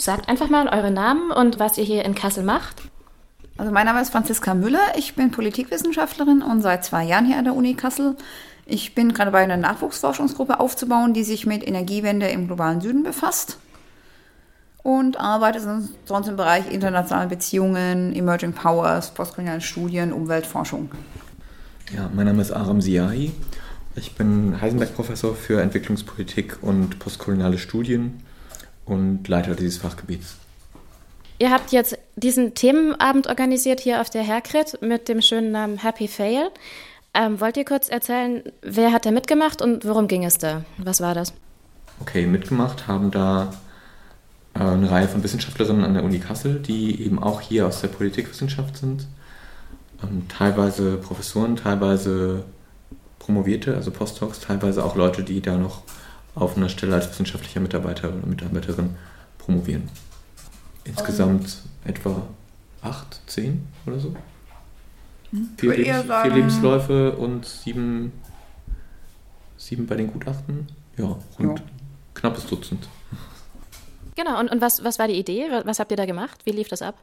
sagt einfach mal euren Namen und was ihr hier in Kassel macht. Also mein Name ist Franziska Müller, ich bin Politikwissenschaftlerin und seit zwei Jahren hier an der Uni Kassel. Ich bin gerade bei einer Nachwuchsforschungsgruppe aufzubauen, die sich mit Energiewende im globalen Süden befasst und arbeite sonst im Bereich internationale Beziehungen, Emerging Powers, postkoloniale Studien, Umweltforschung. Ja, mein Name ist Aram Siahi. Ich bin Heisenberg-Professor für Entwicklungspolitik und postkoloniale Studien und Leiter dieses Fachgebiets. Ihr habt jetzt diesen Themenabend organisiert hier auf der Herkrit mit dem schönen Namen Happy Fail. Ähm, wollt ihr kurz erzählen, wer hat da mitgemacht und worum ging es da? Was war das? Okay, mitgemacht haben da äh, eine Reihe von Wissenschaftlerinnen an der Uni Kassel, die eben auch hier aus der Politikwissenschaft sind. Ähm, teilweise Professoren, teilweise Promovierte, also Postdocs, teilweise auch Leute, die da noch auf einer Stelle als wissenschaftlicher Mitarbeiter oder Mitarbeiterin promovieren. Insgesamt etwa acht, zehn oder so. Hm? Vier, Lebens, vier Lebensläufe und sieben, sieben bei den Gutachten. Ja, und ja. knappes Dutzend. Genau, und, und was, was war die Idee? Was habt ihr da gemacht? Wie lief das ab?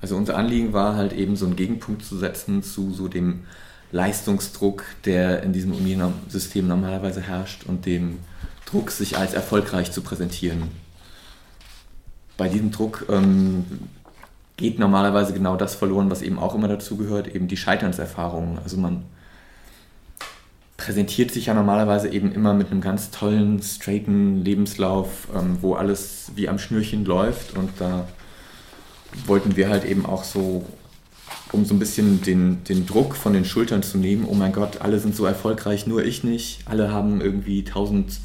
Also unser Anliegen war halt eben so einen Gegenpunkt zu setzen zu so dem Leistungsdruck, der in diesem Unisystem normalerweise herrscht und dem Druck, sich als erfolgreich zu präsentieren. Bei diesem Druck ähm, geht normalerweise genau das verloren, was eben auch immer dazu gehört, eben die Scheiternserfahrung. Also man präsentiert sich ja normalerweise eben immer mit einem ganz tollen, straighten Lebenslauf, ähm, wo alles wie am Schnürchen läuft und da wollten wir halt eben auch so um so ein bisschen den, den Druck von den Schultern zu nehmen. Oh mein Gott, alle sind so erfolgreich, nur ich nicht. Alle haben irgendwie tausend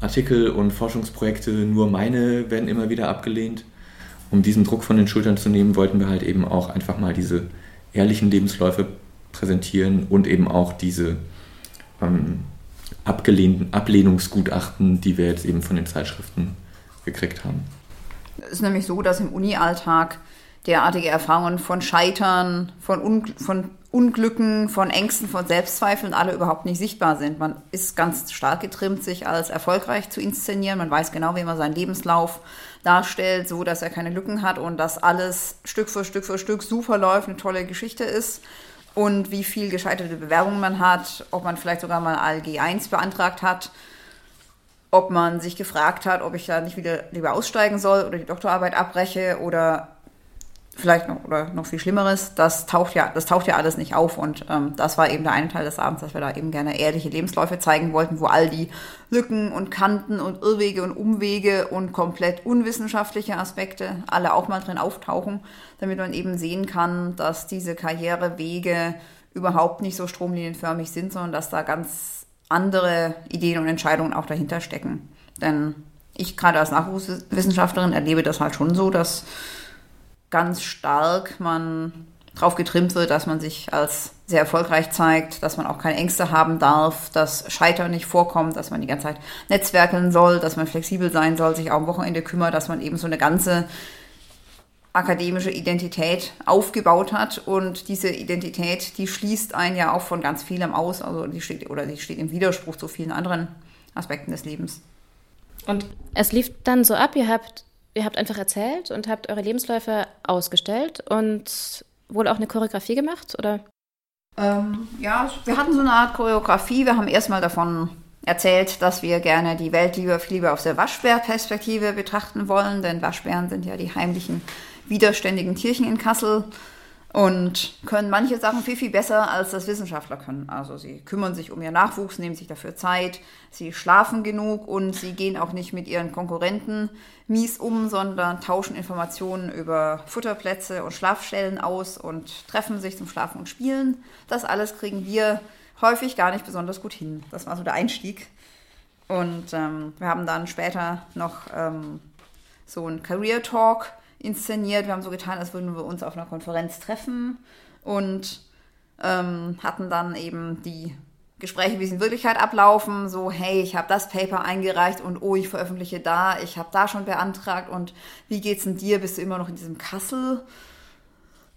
Artikel und Forschungsprojekte, nur meine werden immer wieder abgelehnt. Um diesen Druck von den Schultern zu nehmen, wollten wir halt eben auch einfach mal diese ehrlichen Lebensläufe präsentieren und eben auch diese ähm, abgelehnten Ablehnungsgutachten, die wir jetzt eben von den Zeitschriften gekriegt haben. Es ist nämlich so, dass im Uni-Alltag derartige Erfahrungen von Scheitern, von, Un von Unglücken, von Ängsten, von Selbstzweifeln alle überhaupt nicht sichtbar sind. Man ist ganz stark getrimmt, sich als erfolgreich zu inszenieren. Man weiß genau, wie man seinen Lebenslauf darstellt, so dass er keine Lücken hat und dass alles Stück für Stück für Stück super läuft, eine tolle Geschichte ist und wie viel gescheiterte Bewerbungen man hat, ob man vielleicht sogar mal ALG 1 beantragt hat, ob man sich gefragt hat, ob ich da nicht wieder lieber aussteigen soll oder die Doktorarbeit abbreche oder vielleicht noch oder noch viel Schlimmeres, das taucht ja, das taucht ja alles nicht auf. Und ähm, das war eben der eine Teil des Abends, dass wir da eben gerne ehrliche Lebensläufe zeigen wollten, wo all die Lücken und Kanten und Irrwege und Umwege und komplett unwissenschaftliche Aspekte alle auch mal drin auftauchen, damit man eben sehen kann, dass diese Karrierewege überhaupt nicht so stromlinienförmig sind, sondern dass da ganz andere Ideen und Entscheidungen auch dahinter stecken. Denn ich gerade als Nachwuchswissenschaftlerin erlebe das halt schon so, dass ganz stark man drauf getrimmt wird, dass man sich als sehr erfolgreich zeigt, dass man auch keine Ängste haben darf, dass Scheitern nicht vorkommt, dass man die ganze Zeit netzwerkeln soll, dass man flexibel sein soll, sich auch am Wochenende kümmert, dass man eben so eine ganze akademische Identität aufgebaut hat und diese Identität, die schließt einen ja auch von ganz vielem aus, also die steht oder die steht im Widerspruch zu vielen anderen Aspekten des Lebens. Und es lief dann so ab, ihr habt ihr habt einfach erzählt und habt eure Lebensläufe ausgestellt und wohl auch eine Choreografie gemacht, oder? Ähm, ja, wir hatten so eine Art Choreografie. Wir haben erstmal davon erzählt, dass wir gerne die Welt lieber, viel lieber aus der Waschbärperspektive betrachten wollen, denn Waschbären sind ja die heimlichen, widerständigen Tierchen in Kassel und können manche Sachen viel, viel besser, als das Wissenschaftler können. Also sie kümmern sich um ihren Nachwuchs, nehmen sich dafür Zeit, sie schlafen genug und sie gehen auch nicht mit ihren Konkurrenten mies um, sondern tauschen Informationen über Futterplätze und Schlafstellen aus und treffen sich zum Schlafen und Spielen. Das alles kriegen wir häufig gar nicht besonders gut hin. Das war so der Einstieg. Und ähm, wir haben dann später noch ähm, so einen Career Talk inszeniert. Wir haben so getan, als würden wir uns auf einer Konferenz treffen und ähm, hatten dann eben die Gespräche, wie sie in Wirklichkeit ablaufen. So, hey, ich habe das Paper eingereicht und oh, ich veröffentliche da, ich habe da schon beantragt und wie geht's denn dir? Bist du immer noch in diesem Kassel?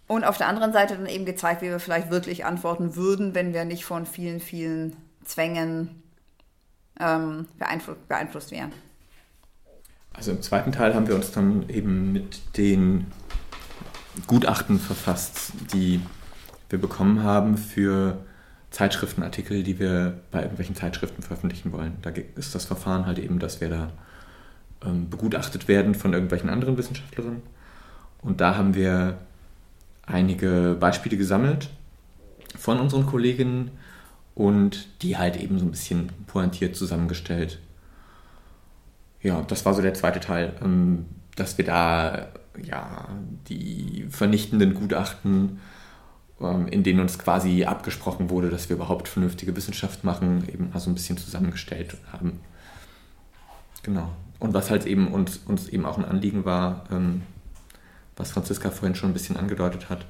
Und auf der anderen Seite dann eben gezeigt, wie wir vielleicht wirklich antworten würden, wenn wir nicht von vielen, vielen Zwängen ähm, beeinflusst, beeinflusst wären. Also im zweiten Teil haben wir uns dann eben mit den Gutachten verfasst, die wir bekommen haben für Zeitschriftenartikel, die wir bei irgendwelchen Zeitschriften veröffentlichen wollen. Da ist das Verfahren halt eben, dass wir da ähm, begutachtet werden von irgendwelchen anderen Wissenschaftlerinnen. Und da haben wir einige Beispiele gesammelt von unseren Kolleginnen und die halt eben so ein bisschen pointiert zusammengestellt. Ja, das war so der zweite Teil, ähm, dass wir da ja die vernichtenden Gutachten, ähm, in denen uns quasi abgesprochen wurde, dass wir überhaupt vernünftige Wissenschaft machen, eben mal so ein bisschen zusammengestellt haben. Genau. Und was halt eben uns, uns eben auch ein Anliegen war, ähm, was Franziska vorhin schon ein bisschen angedeutet hat,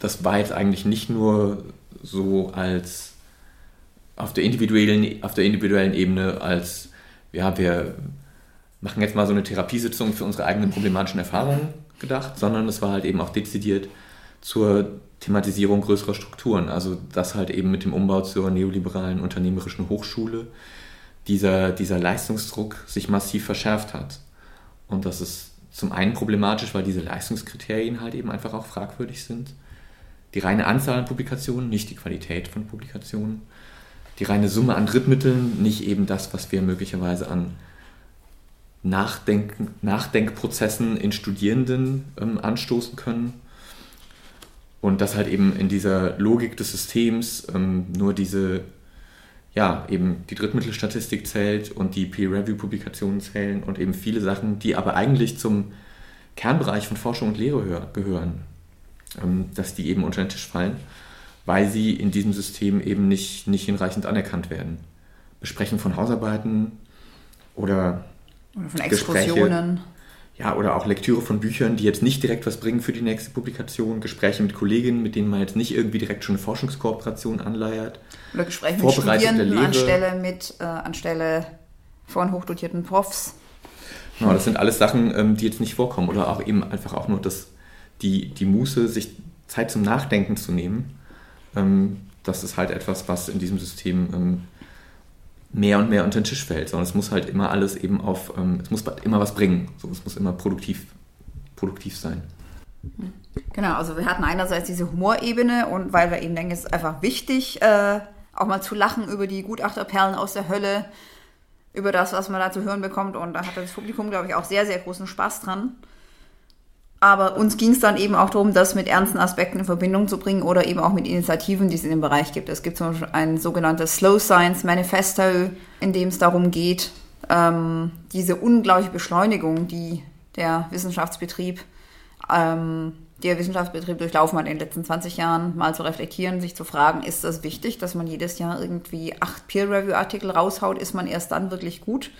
das war jetzt eigentlich nicht nur so als auf der individuellen, auf der individuellen Ebene als, ja, wir machen jetzt mal so eine Therapiesitzung für unsere eigenen problematischen Erfahrungen gedacht, sondern es war halt eben auch dezidiert zur Thematisierung größerer Strukturen. Also dass halt eben mit dem Umbau zur neoliberalen unternehmerischen Hochschule dieser, dieser Leistungsdruck sich massiv verschärft hat. Und das ist zum einen problematisch, weil diese Leistungskriterien halt eben einfach auch fragwürdig sind die reine Anzahl an Publikationen, nicht die Qualität von Publikationen, die reine Summe an Drittmitteln, nicht eben das, was wir möglicherweise an Nachdenk Nachdenkprozessen in Studierenden ähm, anstoßen können. Und dass halt eben in dieser Logik des Systems ähm, nur diese, ja, eben die Drittmittelstatistik zählt und die Peer-Review-Publikationen zählen und eben viele Sachen, die aber eigentlich zum Kernbereich von Forschung und Lehre gehören. Ähm, dass die eben unter den Tisch fallen, weil sie in diesem System eben nicht, nicht hinreichend anerkannt werden. Besprechen von Hausarbeiten oder, oder von Exkursionen. Ja, oder auch Lektüre von Büchern, die jetzt nicht direkt was bringen für die nächste Publikation, Gespräche mit Kolleginnen, mit denen man jetzt nicht irgendwie direkt schon eine Forschungskooperation anleiert. Oder Gespräche mit Studierenden anstelle, mit, äh, anstelle von hochdotierten Profs. Genau, das sind alles Sachen, ähm, die jetzt nicht vorkommen. Oder auch eben einfach auch nur das die, die Muße, sich Zeit zum Nachdenken zu nehmen, ähm, das ist halt etwas, was in diesem System ähm, mehr und mehr unter den Tisch fällt, sondern es muss halt immer alles eben auf, ähm, es muss immer was bringen, so, es muss immer produktiv, produktiv sein. Genau, also wir hatten einerseits diese Humorebene und weil wir eben denken, es ist einfach wichtig, äh, auch mal zu lachen über die Gutachterperlen aus der Hölle, über das, was man da zu hören bekommt und da hatte das Publikum, glaube ich, auch sehr, sehr großen Spaß dran. Aber uns ging es dann eben auch darum, das mit ernsten Aspekten in Verbindung zu bringen oder eben auch mit Initiativen, die es in dem Bereich gibt. Es gibt zum Beispiel ein sogenanntes Slow Science Manifesto, in dem es darum geht, ähm, diese unglaubliche Beschleunigung, die der Wissenschaftsbetrieb, ähm, der Wissenschaftsbetrieb durchlaufen hat in den letzten 20 Jahren, mal zu reflektieren, sich zu fragen, ist das wichtig, dass man jedes Jahr irgendwie acht Peer-Review-Artikel raushaut, ist man erst dann wirklich gut?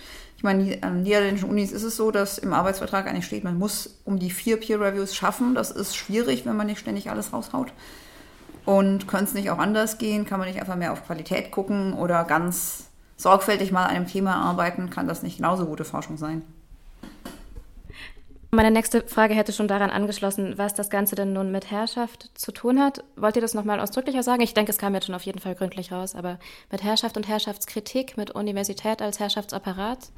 Meine, an niederländischen Unis ist es so, dass im Arbeitsvertrag eigentlich steht, man muss um die vier Peer Reviews schaffen. Das ist schwierig, wenn man nicht ständig alles raushaut. Und könnte es nicht auch anders gehen? Kann man nicht einfach mehr auf Qualität gucken oder ganz sorgfältig mal an einem Thema arbeiten? Kann das nicht genauso gute Forschung sein? Meine nächste Frage hätte schon daran angeschlossen, was das Ganze denn nun mit Herrschaft zu tun hat. Wollt ihr das nochmal ausdrücklicher sagen? Ich denke, es kam jetzt schon auf jeden Fall gründlich raus, aber mit Herrschaft und Herrschaftskritik, mit Universität als Herrschaftsapparat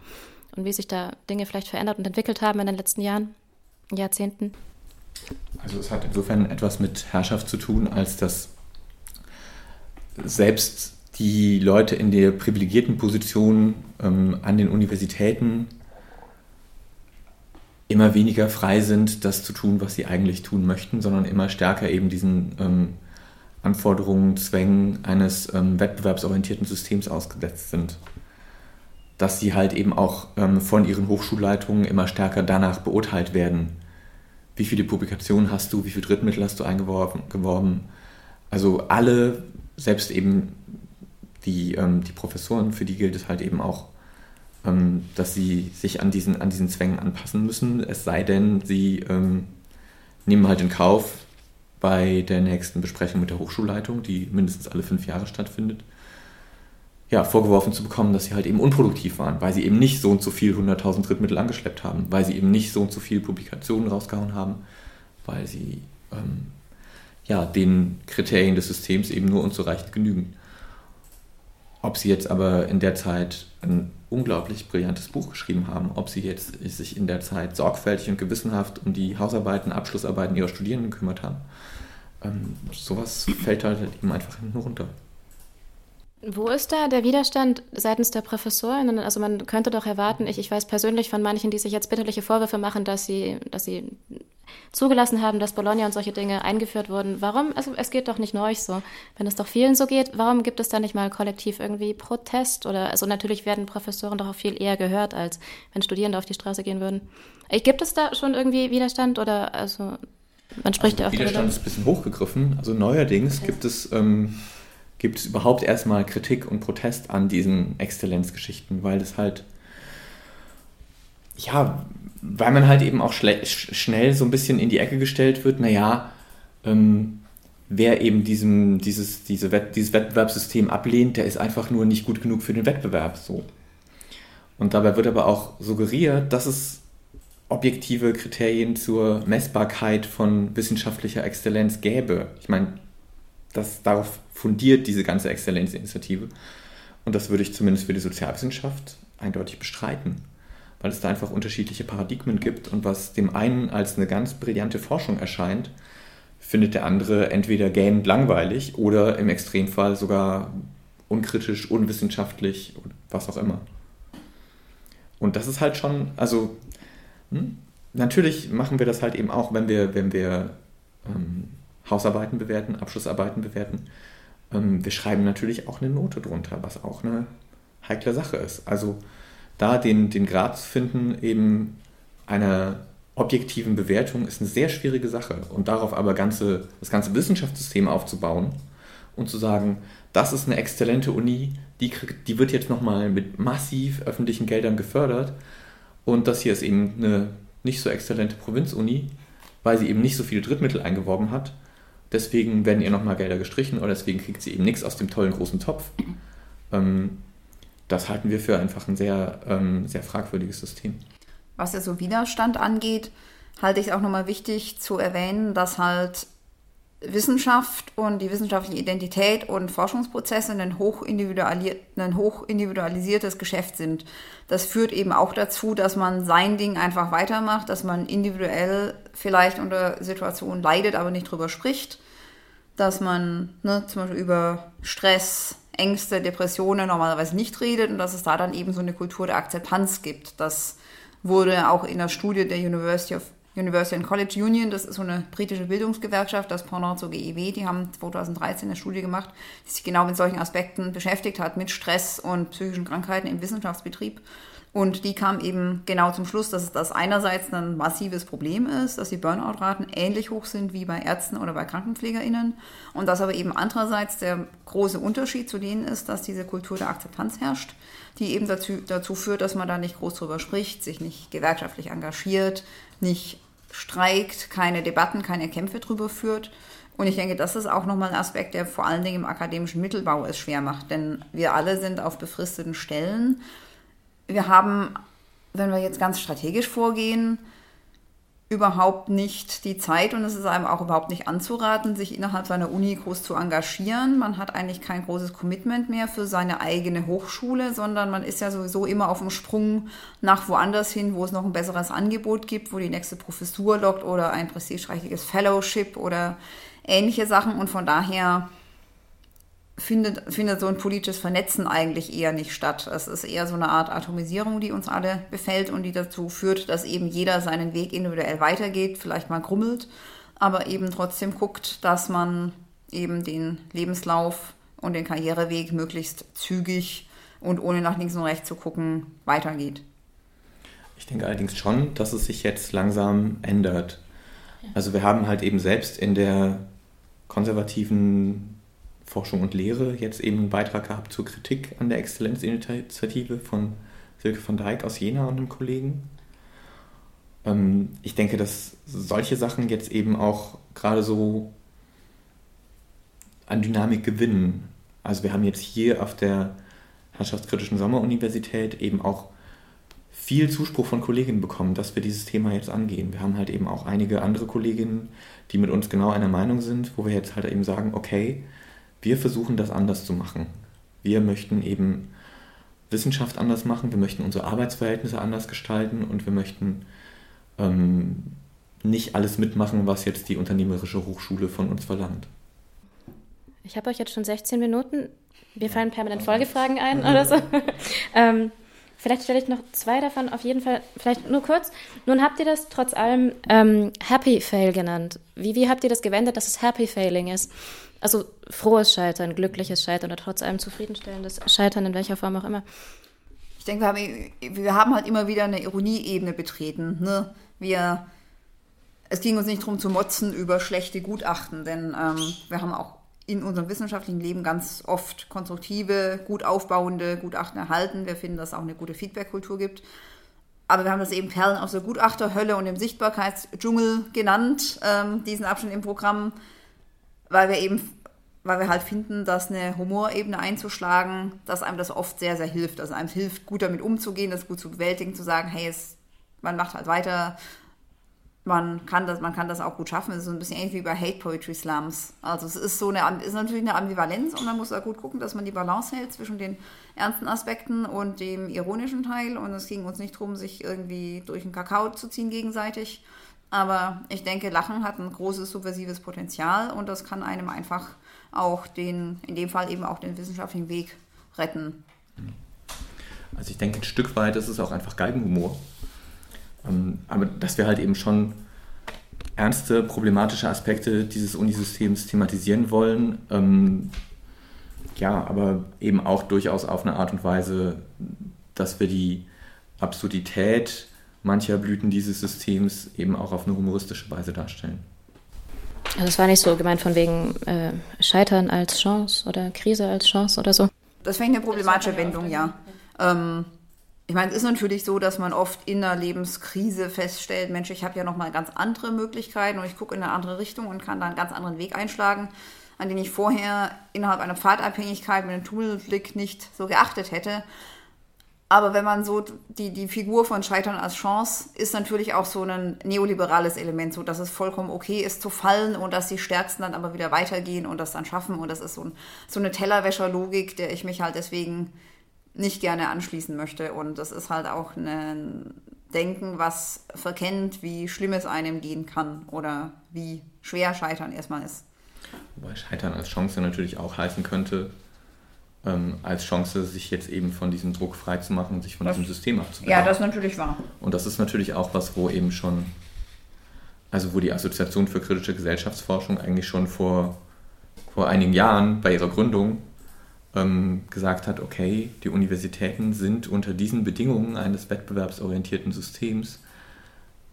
und wie sich da Dinge vielleicht verändert und entwickelt haben in den letzten Jahren, Jahrzehnten? Also es hat insofern etwas mit Herrschaft zu tun, als dass selbst die Leute in der privilegierten Position ähm, an den Universitäten immer weniger frei sind, das zu tun, was sie eigentlich tun möchten, sondern immer stärker eben diesen ähm, Anforderungen, Zwängen eines ähm, wettbewerbsorientierten Systems ausgesetzt sind. Dass sie halt eben auch ähm, von ihren Hochschulleitungen immer stärker danach beurteilt werden. Wie viele Publikationen hast du, wie viele Drittmittel hast du eingeworben? Also alle, selbst eben die, ähm, die Professoren, für die gilt es halt eben auch, ähm, dass sie sich an diesen, an diesen Zwängen anpassen müssen, es sei denn, sie ähm, nehmen halt in Kauf bei der nächsten Besprechung mit der Hochschulleitung, die mindestens alle fünf Jahre stattfindet, ja, vorgeworfen zu bekommen, dass sie halt eben unproduktiv waren, weil sie eben nicht so und so viel 100.000 Drittmittel angeschleppt haben, weil sie eben nicht so und so viel Publikationen rausgehauen haben, weil sie ähm, ja, den Kriterien des Systems eben nur unzureichend genügen. Ob sie jetzt aber in der Zeit unglaublich brillantes Buch geschrieben haben. Ob sie jetzt sich in der Zeit sorgfältig und gewissenhaft um die Hausarbeiten, Abschlussarbeiten ihrer Studierenden gekümmert haben. Ähm, sowas fällt halt eben einfach hinten runter. Wo ist da der Widerstand seitens der Professorinnen? Also man könnte doch erwarten, ich, ich weiß persönlich von manchen, die sich jetzt bitterliche Vorwürfe machen, dass sie, dass sie zugelassen haben, dass Bologna und solche Dinge eingeführt wurden. Warum? Also es geht doch nicht nur euch so. Wenn es doch vielen so geht, warum gibt es da nicht mal kollektiv irgendwie Protest? Oder also natürlich werden Professoren doch auch viel eher gehört, als wenn Studierende auf die Straße gehen würden. Gibt es da schon irgendwie Widerstand oder also man spricht also, ja auch Widerstand ist ein bisschen hochgegriffen. Also neuerdings gibt es ähm, gibt es überhaupt erstmal Kritik und Protest an diesen Exzellenzgeschichten, weil es halt, ja, weil man halt eben auch schnell so ein bisschen in die Ecke gestellt wird, naja, ähm, wer eben diesem, dieses, diese Wett dieses Wettbewerbssystem ablehnt, der ist einfach nur nicht gut genug für den Wettbewerb. So. Und dabei wird aber auch suggeriert, dass es objektive Kriterien zur Messbarkeit von wissenschaftlicher Exzellenz gäbe. Ich meine, das darauf fundiert diese ganze Exzellenzinitiative. Und das würde ich zumindest für die Sozialwissenschaft eindeutig bestreiten, weil es da einfach unterschiedliche Paradigmen gibt und was dem einen als eine ganz brillante Forschung erscheint, findet der andere entweder gähnend langweilig oder im Extremfall sogar unkritisch, unwissenschaftlich, was auch immer. Und das ist halt schon, also hm, natürlich machen wir das halt eben auch, wenn wir, wenn wir ähm, Hausarbeiten bewerten, Abschlussarbeiten bewerten. Ähm, wir schreiben natürlich auch eine Note drunter, was auch eine heikle Sache ist. Also da den, den Grad zu finden, eben einer objektiven Bewertung, ist eine sehr schwierige Sache. Und darauf aber ganze, das ganze Wissenschaftssystem aufzubauen und zu sagen, das ist eine exzellente Uni, die, kriegt, die wird jetzt nochmal mit massiv öffentlichen Geldern gefördert. Und das hier ist eben eine nicht so exzellente Provinzuni, weil sie eben nicht so viele Drittmittel eingeworben hat deswegen werden ihr nochmal Gelder gestrichen oder deswegen kriegt sie eben nichts aus dem tollen großen Topf. Ähm, das halten wir für einfach ein sehr, ähm, sehr fragwürdiges System. Was ja so Widerstand angeht, halte ich es auch nochmal wichtig zu erwähnen, dass halt Wissenschaft und die wissenschaftliche Identität und Forschungsprozesse ein, hochindividuali ein hochindividualisiertes Geschäft sind. Das führt eben auch dazu, dass man sein Ding einfach weitermacht, dass man individuell vielleicht unter Situationen leidet, aber nicht drüber spricht, dass man ne, zum Beispiel über Stress, Ängste, Depressionen normalerweise nicht redet und dass es da dann eben so eine Kultur der Akzeptanz gibt. Das wurde auch in der Studie der University of University and College Union, das ist so eine britische Bildungsgewerkschaft, das Pendant zur GEW, die haben 2013 eine Studie gemacht, die sich genau mit solchen Aspekten beschäftigt hat, mit Stress und psychischen Krankheiten im Wissenschaftsbetrieb. Und die kam eben genau zum Schluss, dass das einerseits ein massives Problem ist, dass die Burnout-Raten ähnlich hoch sind wie bei Ärzten oder bei KrankenpflegerInnen. Und dass aber eben andererseits der große Unterschied zu denen ist, dass diese Kultur der Akzeptanz herrscht, die eben dazu, dazu führt, dass man da nicht groß drüber spricht, sich nicht gewerkschaftlich engagiert, nicht streikt, keine Debatten, keine Kämpfe drüber führt. Und ich denke, das ist auch nochmal ein Aspekt, der vor allen Dingen im akademischen Mittelbau es schwer macht. Denn wir alle sind auf befristeten Stellen. Wir haben, wenn wir jetzt ganz strategisch vorgehen, überhaupt nicht die Zeit und es ist einem auch überhaupt nicht anzuraten, sich innerhalb seiner Uni groß zu engagieren. Man hat eigentlich kein großes Commitment mehr für seine eigene Hochschule, sondern man ist ja sowieso immer auf dem Sprung nach woanders hin, wo es noch ein besseres Angebot gibt, wo die nächste Professur lockt oder ein prestigereiches Fellowship oder ähnliche Sachen und von daher findet, findet so ein politisches Vernetzen eigentlich eher nicht statt. Es ist eher so eine Art Atomisierung, die uns alle befällt und die dazu führt, dass eben jeder seinen Weg individuell weitergeht, vielleicht mal grummelt, aber eben trotzdem guckt, dass man eben den Lebenslauf und den Karriereweg möglichst zügig und ohne nach links und rechts zu gucken weitergeht. Ich denke allerdings schon, dass es sich jetzt langsam ändert. Also wir haben halt eben selbst in der konservativen Forschung und Lehre jetzt eben einen Beitrag gehabt zur Kritik an der Exzellenzinitiative von Silke von Dijk aus Jena und einem Kollegen. Ähm, ich denke, dass solche Sachen jetzt eben auch gerade so an Dynamik gewinnen. Also wir haben jetzt hier auf der Herrschaftskritischen Sommeruniversität eben auch viel Zuspruch von Kolleginnen bekommen, dass wir dieses Thema jetzt angehen. Wir haben halt eben auch einige andere Kolleginnen, die mit uns genau einer Meinung sind, wo wir jetzt halt eben sagen, okay, wir versuchen das anders zu machen. Wir möchten eben Wissenschaft anders machen, wir möchten unsere Arbeitsverhältnisse anders gestalten und wir möchten ähm, nicht alles mitmachen, was jetzt die unternehmerische Hochschule von uns verlangt. Ich habe euch jetzt schon 16 Minuten. Wir fallen permanent Folgefragen ein oder so. ähm, vielleicht stelle ich noch zwei davon auf jeden Fall, vielleicht nur kurz. Nun habt ihr das trotz allem ähm, Happy Fail genannt. Wie, wie habt ihr das gewendet, dass es Happy Failing ist? Also frohes Scheitern, glückliches Scheitern oder trotz allem zufriedenstellendes Scheitern, in welcher Form auch immer. Ich denke, wir haben, wir haben halt immer wieder eine Ironieebene betreten. Ne? Wir, es ging uns nicht darum zu motzen über schlechte Gutachten, denn ähm, wir haben auch in unserem wissenschaftlichen Leben ganz oft konstruktive, gut aufbauende Gutachten erhalten. Wir finden, dass es auch eine gute Feedback-Kultur gibt. Aber wir haben das eben Perlen aus der Gutachterhölle und dem Sichtbarkeitsdschungel genannt, ähm, diesen Abschnitt im Programm weil wir eben, weil wir halt finden, dass eine Humorebene einzuschlagen, dass einem das oft sehr, sehr hilft. Also einem hilft, gut damit umzugehen, das gut zu bewältigen, zu sagen, hey, es, man macht halt weiter, man kann das, man kann das auch gut schaffen. Es ist so ein bisschen ähnlich wie bei Hate Poetry Slums. Also es ist so eine, ist natürlich eine Ambivalenz und man muss da gut gucken, dass man die Balance hält zwischen den ernsten Aspekten und dem ironischen Teil. Und es ging uns nicht darum, sich irgendwie durch den Kakao zu ziehen gegenseitig, aber ich denke, Lachen hat ein großes subversives Potenzial und das kann einem einfach auch den, in dem Fall eben auch den wissenschaftlichen Weg retten. Also ich denke, ein Stück weit ist es auch einfach Galgenhumor. Ähm, aber dass wir halt eben schon ernste, problematische Aspekte dieses Unisystems thematisieren wollen. Ähm, ja, aber eben auch durchaus auf eine Art und Weise, dass wir die Absurdität mancher Blüten dieses Systems eben auch auf eine humoristische Weise darstellen. Also es war nicht so gemeint von wegen äh, Scheitern als Chance oder Krise als Chance oder so. Das wäre eine problematische Wendung, ja. Ähm, ich meine, es ist natürlich so, dass man oft in einer Lebenskrise feststellt, Mensch, ich habe ja noch mal ganz andere Möglichkeiten und ich gucke in eine andere Richtung und kann da einen ganz anderen Weg einschlagen, an den ich vorher innerhalb einer Pfadabhängigkeit mit einem Tunnelblick nicht so geachtet hätte. Aber wenn man so die, die Figur von Scheitern als Chance ist natürlich auch so ein neoliberales Element, so dass es vollkommen okay ist zu fallen und dass die Stärksten dann aber wieder weitergehen und das dann schaffen. Und das ist so, ein, so eine Tellerwäscherlogik, der ich mich halt deswegen nicht gerne anschließen möchte. Und das ist halt auch ein Denken, was verkennt, wie schlimm es einem gehen kann oder wie schwer Scheitern erstmal ist. Wobei Scheitern als Chance natürlich auch heißen könnte, ähm, als Chance, sich jetzt eben von diesem Druck freizumachen und sich von das, diesem System abzubauen. Ja, das ist natürlich wahr. Und das ist natürlich auch was, wo eben schon, also wo die Assoziation für kritische Gesellschaftsforschung eigentlich schon vor, vor einigen Jahren bei ihrer Gründung ähm, gesagt hat, okay, die Universitäten sind unter diesen Bedingungen eines wettbewerbsorientierten Systems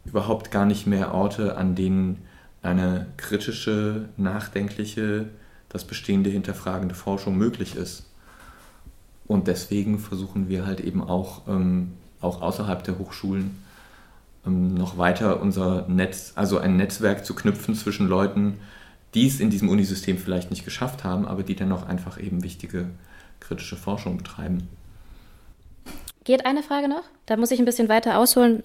überhaupt gar nicht mehr Orte, an denen eine kritische, nachdenkliche, das Bestehende hinterfragende Forschung möglich ist. Und deswegen versuchen wir halt eben auch, ähm, auch außerhalb der Hochschulen ähm, noch weiter unser Netz, also ein Netzwerk zu knüpfen zwischen Leuten, die es in diesem Unisystem vielleicht nicht geschafft haben, aber die dennoch einfach eben wichtige kritische Forschung betreiben. Geht eine Frage noch? Da muss ich ein bisschen weiter ausholen.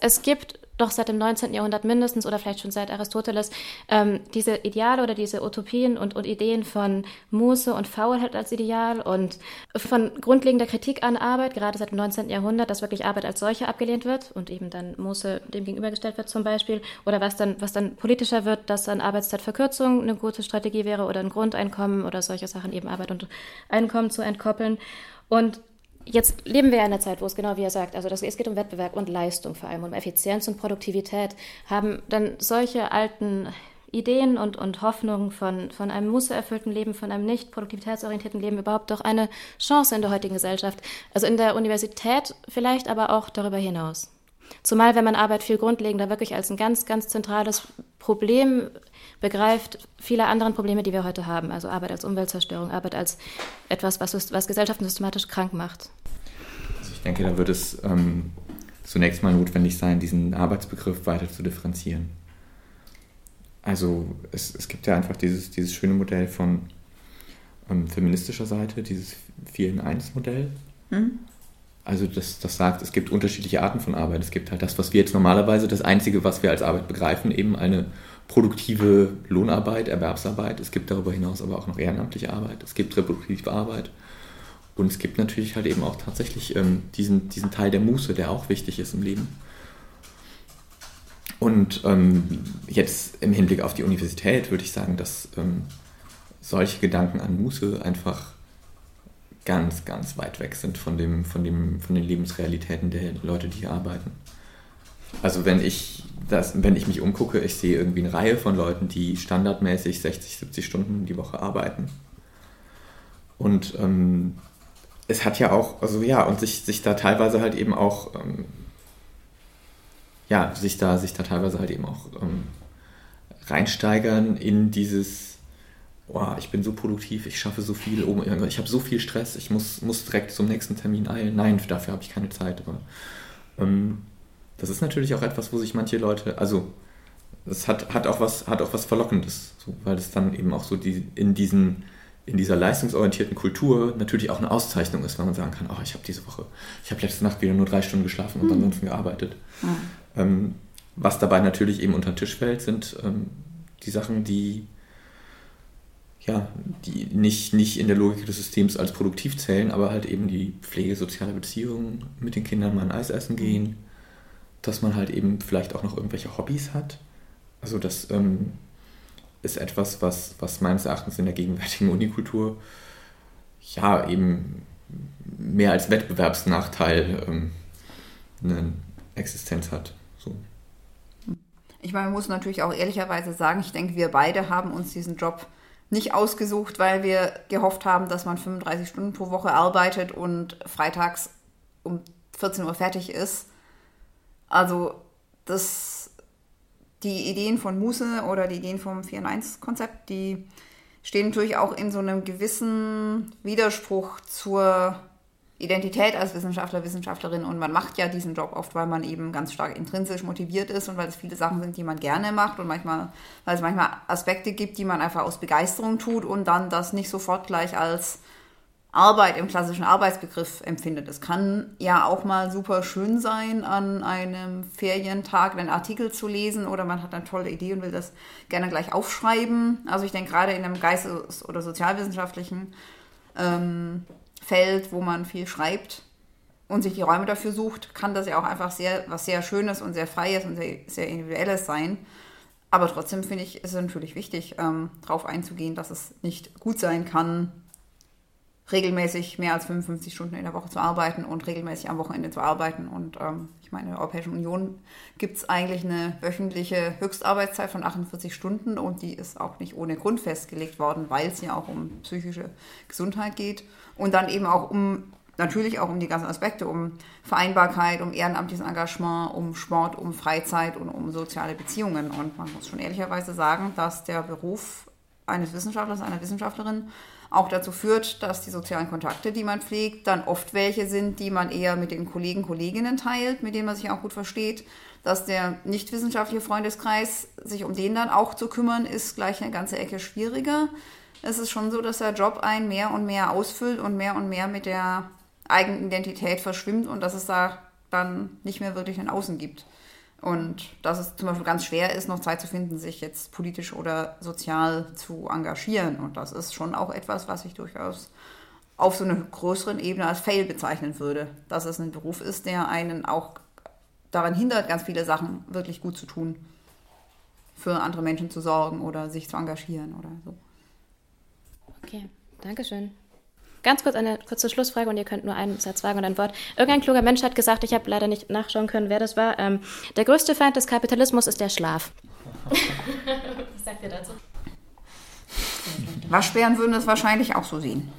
Es gibt doch seit dem 19. Jahrhundert mindestens oder vielleicht schon seit Aristoteles ähm, diese Ideale oder diese Utopien und, und Ideen von Muße und Faulheit als Ideal und von grundlegender Kritik an Arbeit, gerade seit dem 19. Jahrhundert, dass wirklich Arbeit als solche abgelehnt wird und eben dann Muße dem gegenübergestellt wird zum Beispiel oder was dann, was dann politischer wird, dass dann Arbeitszeitverkürzung eine gute Strategie wäre oder ein Grundeinkommen oder solche Sachen eben Arbeit und Einkommen zu entkoppeln. Und Jetzt leben wir in einer Zeit, wo es genau wie er sagt, also das, es geht um Wettbewerb und Leistung vor allem, um Effizienz und Produktivität. Haben dann solche alten Ideen und, und Hoffnungen von, von einem mussererfüllten Leben, von einem nicht produktivitätsorientierten Leben überhaupt doch eine Chance in der heutigen Gesellschaft? Also in der Universität vielleicht, aber auch darüber hinaus. Zumal, wenn man Arbeit viel grundlegender wirklich als ein ganz, ganz zentrales Problem begreift, viele andere Probleme, die wir heute haben. Also Arbeit als Umweltzerstörung, Arbeit als etwas, was, was Gesellschaften systematisch krank macht. Also ich denke, da wird es ähm, zunächst mal notwendig sein, diesen Arbeitsbegriff weiter zu differenzieren. Also es, es gibt ja einfach dieses, dieses schöne Modell von ähm, feministischer Seite, dieses 4 in 1 Modell. Mhm. Also das, das sagt, es gibt unterschiedliche Arten von Arbeit. Es gibt halt das, was wir jetzt normalerweise, das Einzige, was wir als Arbeit begreifen, eben eine produktive Lohnarbeit, Erwerbsarbeit. Es gibt darüber hinaus aber auch noch ehrenamtliche Arbeit. Es gibt reproduktive Arbeit. Und es gibt natürlich halt eben auch tatsächlich ähm, diesen, diesen Teil der Muße, der auch wichtig ist im Leben. Und ähm, jetzt im Hinblick auf die Universität würde ich sagen, dass ähm, solche Gedanken an Muße einfach ganz, ganz weit weg sind von, dem, von, dem, von den Lebensrealitäten der Leute, die hier arbeiten. Also wenn ich, das, wenn ich mich umgucke, ich sehe irgendwie eine Reihe von Leuten, die standardmäßig 60, 70 Stunden die Woche arbeiten. Und ähm, es hat ja auch, also ja, und sich, sich da teilweise halt eben auch, ähm, ja, sich da, sich da teilweise halt eben auch ähm, reinsteigern in dieses, oh, ich bin so produktiv, ich schaffe so viel, oh, ich habe so viel Stress, ich muss, muss direkt zum nächsten Termin eilen. Nein, dafür habe ich keine Zeit. Aber ähm, das ist natürlich auch etwas, wo sich manche Leute, also es hat, hat, auch, was, hat auch was Verlockendes, so, weil es dann eben auch so die, in, diesen, in dieser leistungsorientierten Kultur natürlich auch eine Auszeichnung ist, wenn man sagen kann, oh, ich habe diese Woche, ich habe letzte Nacht wieder nur drei Stunden geschlafen und mhm. ansonsten gearbeitet. Mhm. Ähm, was dabei natürlich eben unter den Tisch fällt, sind ähm, die Sachen, die ja, die nicht, nicht in der Logik des Systems als produktiv zählen, aber halt eben die Pflege sozialer Beziehungen, mit den Kindern mal ein Eis essen gehen, dass man halt eben vielleicht auch noch irgendwelche Hobbys hat. Also das ähm, ist etwas, was, was meines Erachtens in der gegenwärtigen Unikultur ja eben mehr als Wettbewerbsnachteil ähm, eine Existenz hat. So. Ich meine, man muss natürlich auch ehrlicherweise sagen, ich denke, wir beide haben uns diesen Job nicht ausgesucht, weil wir gehofft haben, dass man 35 Stunden pro Woche arbeitet und freitags um 14 Uhr fertig ist. Also das, die Ideen von Muße oder die Ideen vom 4-1-Konzept, die stehen natürlich auch in so einem gewissen Widerspruch zur Identität als Wissenschaftler, Wissenschaftlerin. Und man macht ja diesen Job oft, weil man eben ganz stark intrinsisch motiviert ist und weil es viele Sachen sind, die man gerne macht und manchmal, weil es manchmal Aspekte gibt, die man einfach aus Begeisterung tut und dann das nicht sofort gleich als Arbeit im klassischen Arbeitsbegriff empfindet. Es kann ja auch mal super schön sein, an einem Ferientag einen Artikel zu lesen oder man hat eine tolle Idee und will das gerne gleich aufschreiben. Also ich denke gerade in einem geistes- oder sozialwissenschaftlichen ähm, Feld, wo man viel schreibt und sich die Räume dafür sucht, kann das ja auch einfach sehr, was sehr Schönes und sehr Freies und sehr, sehr Individuelles sein. Aber trotzdem finde ich, ist es natürlich wichtig, ähm, darauf einzugehen, dass es nicht gut sein kann, regelmäßig mehr als 55 Stunden in der Woche zu arbeiten und regelmäßig am Wochenende zu arbeiten. Und ähm, ich meine, in der Europäischen Union gibt es eigentlich eine wöchentliche Höchstarbeitszeit von 48 Stunden und die ist auch nicht ohne Grund festgelegt worden, weil es ja auch um psychische Gesundheit geht. Und dann eben auch um, natürlich auch um die ganzen Aspekte, um Vereinbarkeit, um ehrenamtliches Engagement, um Sport, um Freizeit und um soziale Beziehungen. Und man muss schon ehrlicherweise sagen, dass der Beruf eines Wissenschaftlers, einer Wissenschaftlerin auch dazu führt, dass die sozialen Kontakte, die man pflegt, dann oft welche sind, die man eher mit den Kollegen, Kolleginnen teilt, mit denen man sich auch gut versteht. Dass der nicht wissenschaftliche Freundeskreis sich um den dann auch zu kümmern, ist gleich eine ganze Ecke schwieriger es ist schon so, dass der Job einen mehr und mehr ausfüllt und mehr und mehr mit der eigenen Identität verschwimmt und dass es da dann nicht mehr wirklich ein Außen gibt. Und dass es zum Beispiel ganz schwer ist, noch Zeit zu finden, sich jetzt politisch oder sozial zu engagieren. Und das ist schon auch etwas, was ich durchaus auf so einer größeren Ebene als Fail bezeichnen würde. Dass es ein Beruf ist, der einen auch daran hindert, ganz viele Sachen wirklich gut zu tun. Für andere Menschen zu sorgen oder sich zu engagieren oder so. Okay, danke schön. Ganz kurz eine kurze Schlussfrage und ihr könnt nur einen Satz sagen und ein Wort. Irgendein kluger Mensch hat gesagt, ich habe leider nicht nachschauen können, wer das war. Ähm, der größte Feind des Kapitalismus ist der Schlaf. Was sagt ihr dazu? Waschbären würden es wahrscheinlich auch so sehen.